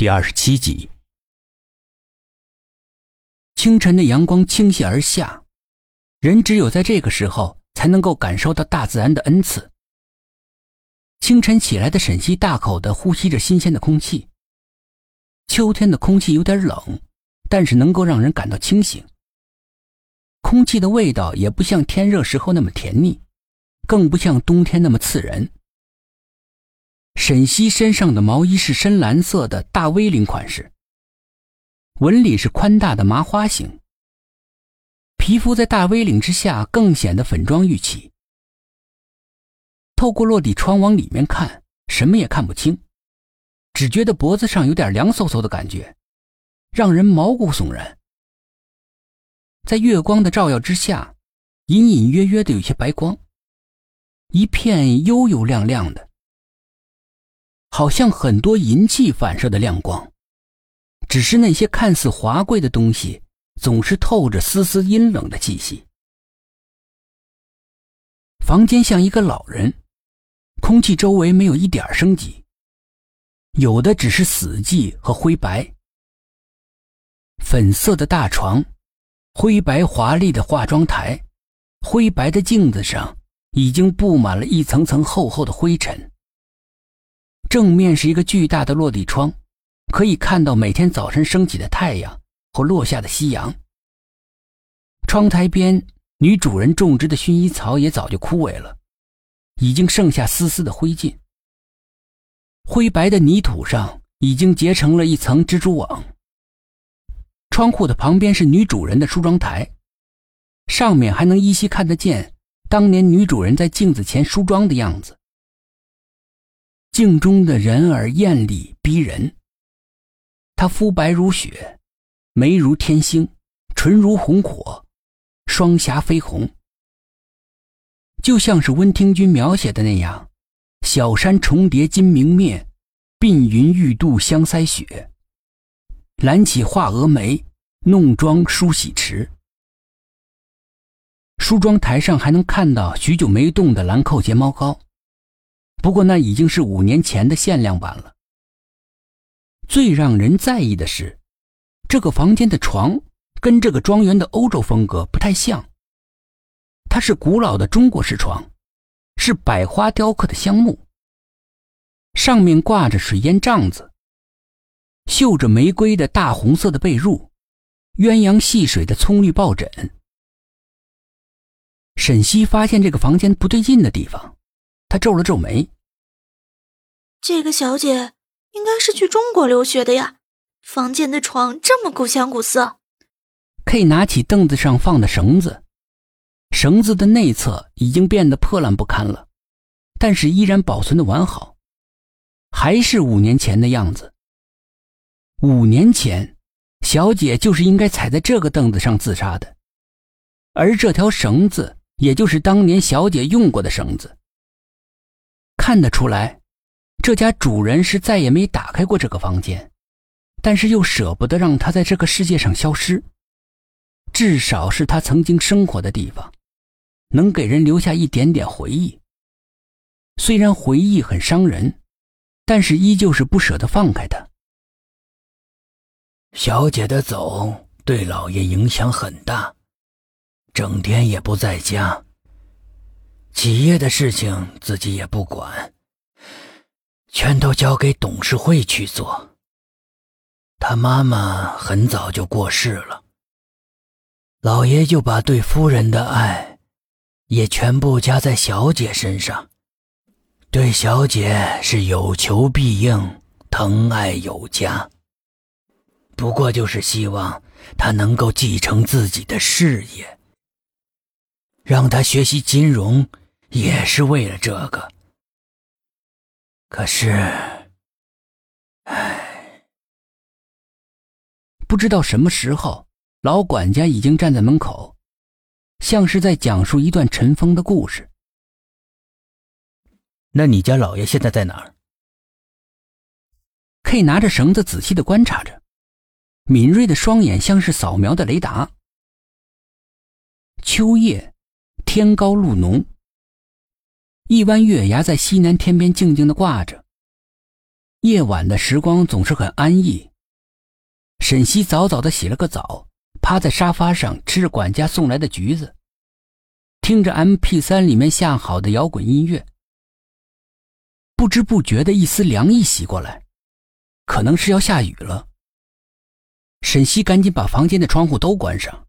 第二十七集。清晨的阳光倾泻而下，人只有在这个时候才能够感受到大自然的恩赐。清晨起来的沈西大口的呼吸着新鲜的空气。秋天的空气有点冷，但是能够让人感到清醒。空气的味道也不像天热时候那么甜腻，更不像冬天那么刺人。沈西身上的毛衣是深蓝色的大 V 领款式，纹理是宽大的麻花型，皮肤在大 V 领之下更显得粉妆玉砌。透过落地窗往里面看，什么也看不清，只觉得脖子上有点凉飕飕的感觉，让人毛骨悚然。在月光的照耀之下，隐隐约约的有些白光，一片幽幽亮亮的。好像很多银器反射的亮光，只是那些看似华贵的东西，总是透着丝丝阴冷的气息。房间像一个老人，空气周围没有一点生机，有的只是死寂和灰白。粉色的大床，灰白华丽的化妆台，灰白的镜子上已经布满了一层层厚厚的灰尘。正面是一个巨大的落地窗，可以看到每天早晨升起的太阳和落下的夕阳。窗台边，女主人种植的薰衣草也早就枯萎了，已经剩下丝丝的灰烬。灰白的泥土上已经结成了一层蜘蛛网。窗户的旁边是女主人的梳妆台，上面还能依稀看得见当年女主人在镜子前梳妆的样子。镜中的人儿艳丽逼人。她肤白如雪，眉如天星，唇如红火，双颊绯红，就像是温庭筠描写的那样：“小山重叠金明面，鬓云欲度香腮雪。揽起画蛾眉，弄妆梳洗池。”梳妆台上还能看到许久没动的兰蔻睫毛膏。不过那已经是五年前的限量版了。最让人在意的是，这个房间的床跟这个庄园的欧洲风格不太像。它是古老的中国式床，是百花雕刻的香木，上面挂着水烟帐子，绣着玫瑰的大红色的被褥，鸳鸯戏水的葱绿抱枕。沈西发现这个房间不对劲的地方。他皱了皱眉。这个小姐应该是去中国留学的呀，房间的床这么古香古色。K 拿起凳子上放的绳子，绳子的内侧已经变得破烂不堪了，但是依然保存的完好，还是五年前的样子。五年前，小姐就是应该踩在这个凳子上自杀的，而这条绳子也就是当年小姐用过的绳子。看得出来，这家主人是再也没打开过这个房间，但是又舍不得让他在这个世界上消失。至少是他曾经生活的地方，能给人留下一点点回忆。虽然回忆很伤人，但是依旧是不舍得放开他。小姐的走对老爷影响很大，整天也不在家。企业的事情自己也不管，全都交给董事会去做。他妈妈很早就过世了，老爷就把对夫人的爱也全部加在小姐身上，对小姐是有求必应，疼爱有加。不过就是希望她能够继承自己的事业，让她学习金融。也是为了这个，可是，唉，不知道什么时候，老管家已经站在门口，像是在讲述一段尘封的故事。那你家老爷现在在哪儿？K 拿着绳子仔细的观察着，敏锐的双眼像是扫描的雷达。秋夜，天高路浓。一弯月牙在西南天边静静的挂着。夜晚的时光总是很安逸。沈西早早的洗了个澡，趴在沙发上吃着管家送来的橘子，听着 M P 三里面下好的摇滚音乐。不知不觉的一丝凉意袭过来，可能是要下雨了。沈西赶紧把房间的窗户都关上，